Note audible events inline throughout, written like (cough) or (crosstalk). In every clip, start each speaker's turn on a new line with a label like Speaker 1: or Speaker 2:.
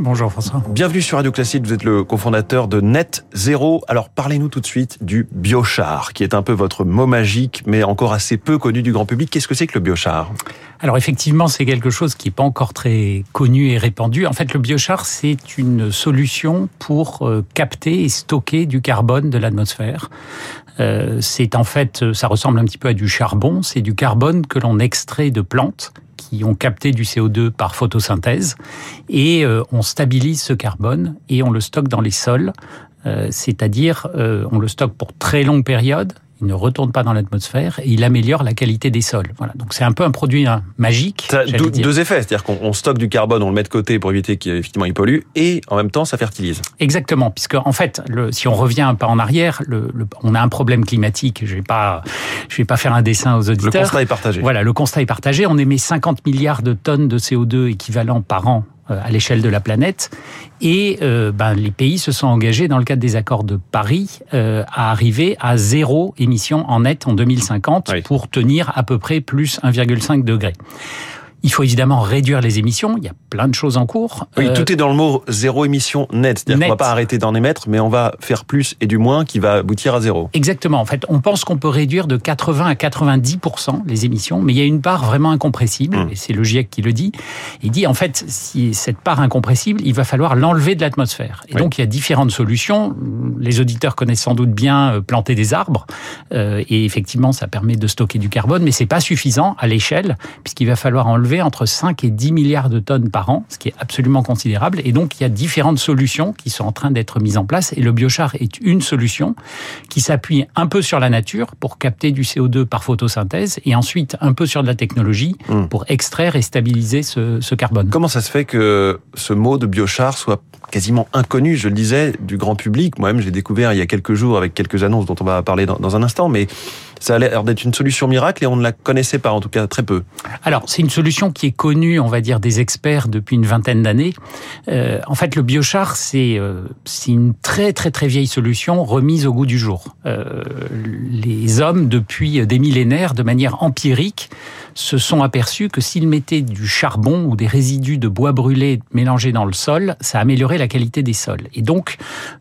Speaker 1: Bonjour François.
Speaker 2: Bienvenue sur Radio Classique, vous êtes le cofondateur de Net Zero. Alors parlez-nous tout de suite du biochar, qui est un peu votre mot magique, mais encore assez peu connu du grand public. Qu'est-ce que c'est que le biochar?
Speaker 1: Alors effectivement, c'est quelque chose qui n'est pas encore très connu et répandu. En fait, le biochar, c'est une solution pour euh, capter et stocker du carbone de l'atmosphère. Euh, c'est en fait, ça ressemble un petit peu à du charbon. C'est du carbone que l'on extrait de plantes qui ont capté du CO2 par photosynthèse et euh, on stabilise ce carbone et on le stocke dans les sols. C'est-à-dire, on le stocke pour très longues périodes, il ne retourne pas dans l'atmosphère et il améliore la qualité des sols. Voilà. Donc c'est un peu un produit hein, magique.
Speaker 2: Ça deux, effets, c'est-à-dire qu'on stocke du carbone, on le met de côté pour éviter qu'effectivement il pollue, et en même temps ça fertilise.
Speaker 1: Exactement, puisque en fait, le, si on revient un pas en arrière, le, on a un problème climatique. Je vais pas, je vais pas faire un dessin aux auditeurs.
Speaker 2: Le constat est partagé.
Speaker 1: Voilà, le constat est partagé. On émet 50 milliards de tonnes de CO2 équivalent par an à l'échelle de la planète. Et euh, ben, les pays se sont engagés dans le cadre des accords de Paris euh, à arriver à zéro émission en net en 2050 pour tenir à peu près plus 1,5 degré. Il faut évidemment réduire les émissions. Il y a plein de choses en cours.
Speaker 2: Oui, tout est dans le mot zéro émission net. C'est-à-dire qu'on va pas arrêter d'en émettre, mais on va faire plus et du moins qui va aboutir à zéro.
Speaker 1: Exactement. En fait, on pense qu'on peut réduire de 80 à 90% les émissions, mais il y a une part vraiment incompressible, hmm. et c'est le GIEC qui le dit. Il dit, en fait, si cette part incompressible, il va falloir l'enlever de l'atmosphère. Et donc, il y a différentes solutions. Les auditeurs connaissent sans doute bien planter des arbres, euh, et effectivement, ça permet de stocker du carbone, mais c'est pas suffisant à l'échelle, puisqu'il va falloir enlever entre 5 et 10 milliards de tonnes par an, ce qui est absolument considérable. Et donc, il y a différentes solutions qui sont en train d'être mises en place. Et le biochar est une solution qui s'appuie un peu sur la nature pour capter du CO2 par photosynthèse et ensuite un peu sur de la technologie hmm. pour extraire et stabiliser ce, ce carbone.
Speaker 2: Comment ça se fait que ce mot de biochar soit quasiment inconnu, je le disais, du grand public? Moi-même, j'ai découvert il y a quelques jours avec quelques annonces dont on va parler dans, dans un instant, mais ça a l'air d'être une solution miracle et on ne la connaissait pas, en tout cas très peu.
Speaker 1: Alors, c'est une solution qui est connue, on va dire, des experts depuis une vingtaine d'années. Euh, en fait, le biochar, c'est euh, une très très très vieille solution remise au goût du jour. Euh, les hommes, depuis des millénaires, de manière empirique, se sont aperçus que s'ils mettaient du charbon ou des résidus de bois brûlé mélangés dans le sol, ça améliorait la qualité des sols. Et donc,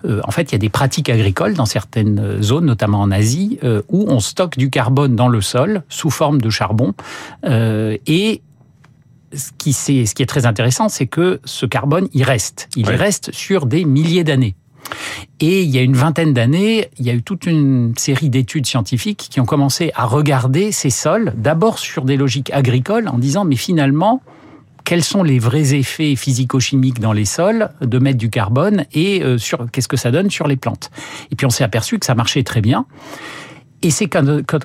Speaker 1: euh, en fait, il y a des pratiques agricoles dans certaines zones, notamment en Asie, euh, où on stocke du carbone dans le sol sous forme de charbon. Euh, et ce qui, ce qui est très intéressant, c'est que ce carbone, il reste. Il reste sur des milliers d'années. Et il y a une vingtaine d'années, il y a eu toute une série d'études scientifiques qui ont commencé à regarder ces sols, d'abord sur des logiques agricoles, en disant mais finalement, quels sont les vrais effets physico-chimiques dans les sols de mettre du carbone et euh, sur qu'est-ce que ça donne sur les plantes? Et puis on s'est aperçu que ça marchait très bien. Et c'est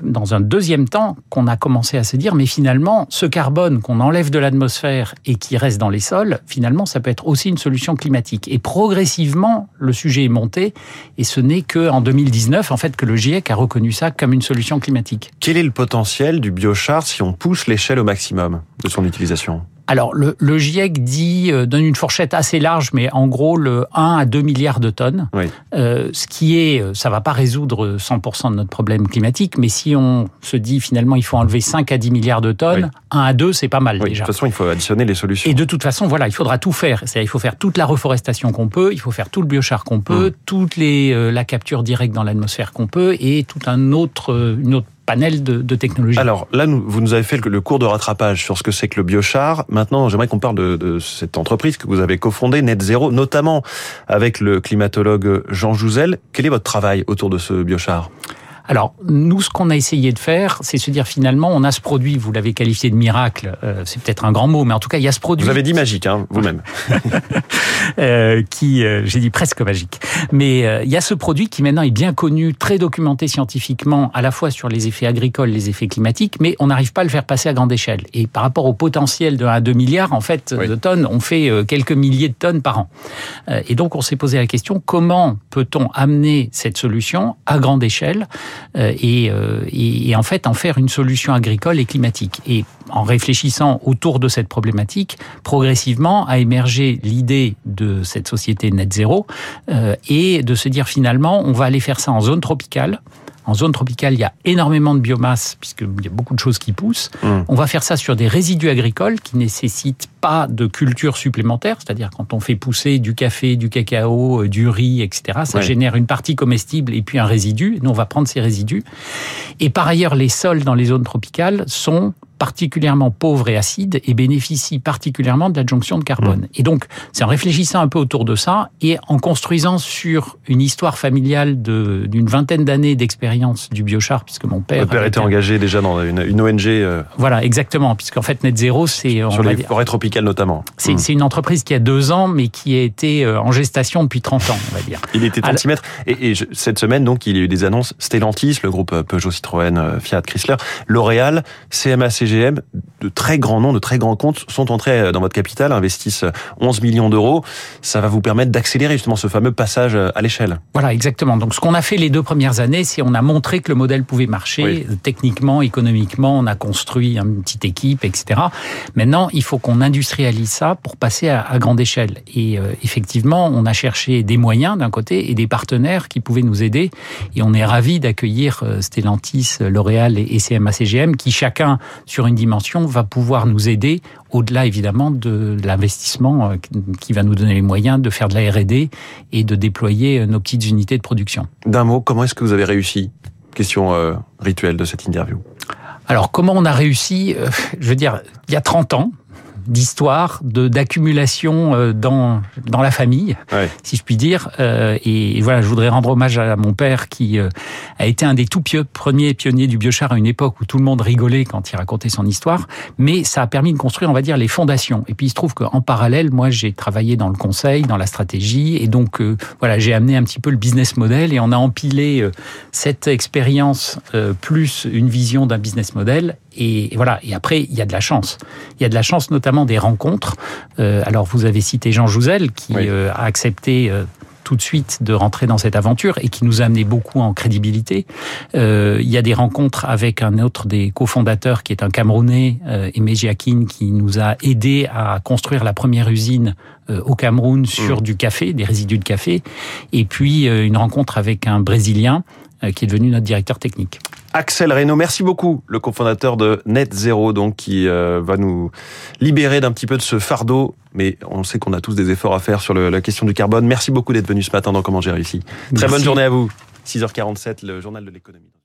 Speaker 1: dans un deuxième temps qu'on a commencé à se dire, mais finalement, ce carbone qu'on enlève de l'atmosphère et qui reste dans les sols, finalement, ça peut être aussi une solution climatique. Et progressivement, le sujet est monté, et ce n'est qu'en 2019, en fait, que le GIEC a reconnu ça comme une solution climatique.
Speaker 2: Quel est le potentiel du biochar si on pousse l'échelle au maximum de son utilisation?
Speaker 1: Alors, le, le, GIEC dit, euh, donne une fourchette assez large, mais en gros, le 1 à 2 milliards de tonnes. Oui. Euh, ce qui est, euh, ça va pas résoudre 100% de notre problème climatique, mais si on se dit finalement, il faut enlever 5 à 10 milliards de tonnes, 1 à 2, c'est pas mal déjà.
Speaker 2: De toute façon, il faut additionner les solutions.
Speaker 1: Et de toute façon, voilà, il faudra tout faire. C'est-à-dire, il faut faire toute la reforestation qu'on peut, il faut faire tout le biochar qu'on peut, mmh. toute les, euh, la capture directe dans l'atmosphère qu'on peut, et tout un autre, une autre panel de.
Speaker 2: Alors là, vous nous avez fait le, cours de rattrapage sur ce que c'est que le biochar. Maintenant, j'aimerais qu'on parle de, cette entreprise que vous avez cofondée, Net Zero, notamment avec le climatologue Jean Jouzel. Quel est votre travail autour de ce biochar?
Speaker 1: Alors, nous, ce qu'on a essayé de faire, c'est se dire finalement, on a ce produit, vous l'avez qualifié de miracle, euh, c'est peut-être un grand mot, mais en tout cas, il y a ce produit.
Speaker 2: Vous avez dit magique, hein, vous-même. (laughs)
Speaker 1: euh, qui, euh, j'ai dit presque magique. Mais euh, il y a ce produit qui maintenant est bien connu, très documenté scientifiquement, à la fois sur les effets agricoles, les effets climatiques, mais on n'arrive pas à le faire passer à grande échelle. Et par rapport au potentiel de 1 à 2 milliards, en fait, de tonnes, on fait quelques milliers de tonnes par an. et donc, on s'est posé la question, comment peut-on amener cette solution à grande échelle? Et, et, et, en fait en faire une solution agricole et climatique. Et en réfléchissant autour de cette problématique, progressivement a émergé l'idée de cette société net zéro et de se dire finalement on va aller faire ça en zone tropicale en zone tropicale, il y a énormément de biomasse, puisqu'il y a beaucoup de choses qui poussent. Mmh. On va faire ça sur des résidus agricoles qui nécessitent pas de culture supplémentaire, c'est-à-dire quand on fait pousser du café, du cacao, euh, du riz, etc., ça génère une partie comestible et puis un résidu. Nous, on va prendre ces résidus. Et par ailleurs, les sols dans les zones tropicales sont particulièrement pauvre et acide et bénéficie particulièrement de l'adjonction de carbone. Mmh. Et donc, c'est en réfléchissant un peu autour de ça et en construisant sur une histoire familiale d'une vingtaine d'années d'expérience du biochar, puisque mon père...
Speaker 2: Mon père était engagé déjà dans une, une ONG... Euh...
Speaker 1: Voilà, exactement, puisqu'en fait, Net Zero, c'est...
Speaker 2: Sur les forêts tropicales notamment.
Speaker 1: C'est mmh. une entreprise qui a deux ans, mais qui a été euh, en gestation depuis 30 ans, on va dire.
Speaker 2: Il était tantimètre. Et, et je, cette semaine, donc, il y a eu des annonces Stellantis, le groupe Peugeot, Citroën, euh, Fiat, Chrysler, L'Oréal, CMA-CGM, De très grands noms, de très grands comptes sont entrés euh, dans votre capital, investissent 11 euh, millions d'euros. Ça va vous permettre d'accélérer justement ce fameux passage euh, à l'échelle.
Speaker 1: Voilà, exactement. Donc ce qu'on a fait les deux premières années, c'est on a montré que le modèle pouvait marcher oui. techniquement, économiquement. On a construit une petite équipe, etc. Maintenant, il faut qu'on industrialise ça pour passer à, à grande échelle. Et euh, effectivement, on a cherché des moyens d'un côté et des partenaires qui pouvaient nous aider. Et on est ravis d'accueillir Stellantis, L'Oréal et CMA-CGM qui chacun sur une dimension va pouvoir nous aider au-delà évidemment de l'investissement qui va nous donner les moyens de faire de la R&D et de déployer nos petites unités de production.
Speaker 2: D'un mot, comment est-ce que vous avez réussi? Question euh, rituelle de cette interview.
Speaker 1: Alors comment on a réussi? Je veux dire, il y a 30 ans, d'histoire, de d'accumulation euh, dans dans la famille, ouais. si je puis dire. Euh, et, voilà, je voudrais rendre hommage à mon père qui euh, a été un des tout pieux, premiers pionniers du biochar à une époque où tout le monde rigolait quand il racontait son histoire. Mais ça a permis de construire, on va dire, les fondations. Et puis il se trouve qu'en parallèle, moi, j'ai travaillé dans le conseil, dans la stratégie, et donc voilà, j'ai amené un petit peu le business model et on a empilé cette expérience plus une vision d'un business model et, voilà. Et après, il y a de la chance. Il y a de la chance, notamment des rencontres. Euh, alors, vous avez cité Jean Jouzel, qui oui. euh, a accepté euh, tout de suite de rentrer dans cette aventure et qui nous a amené beaucoup en crédibilité. Euh, il y a des rencontres avec un autre des cofondateurs qui est un Camerounais, euh, Aimé Giaquin, qui nous a aidé à construire la première usine euh, au Cameroun sur mmh. du café, des résidus de café. Et puis euh, une rencontre avec un Brésilien qui est devenu notre directeur technique.
Speaker 2: Axel Reynaud, merci beaucoup, le cofondateur de Net Zero, donc qui euh, va nous libérer d'un petit peu de ce fardeau. Mais on sait qu'on a tous des efforts à faire sur le, la question du carbone. Merci beaucoup d'être venu ce matin dans Comment j'ai réussi. Très merci. bonne journée à vous. 6h47, le journal de l'économie.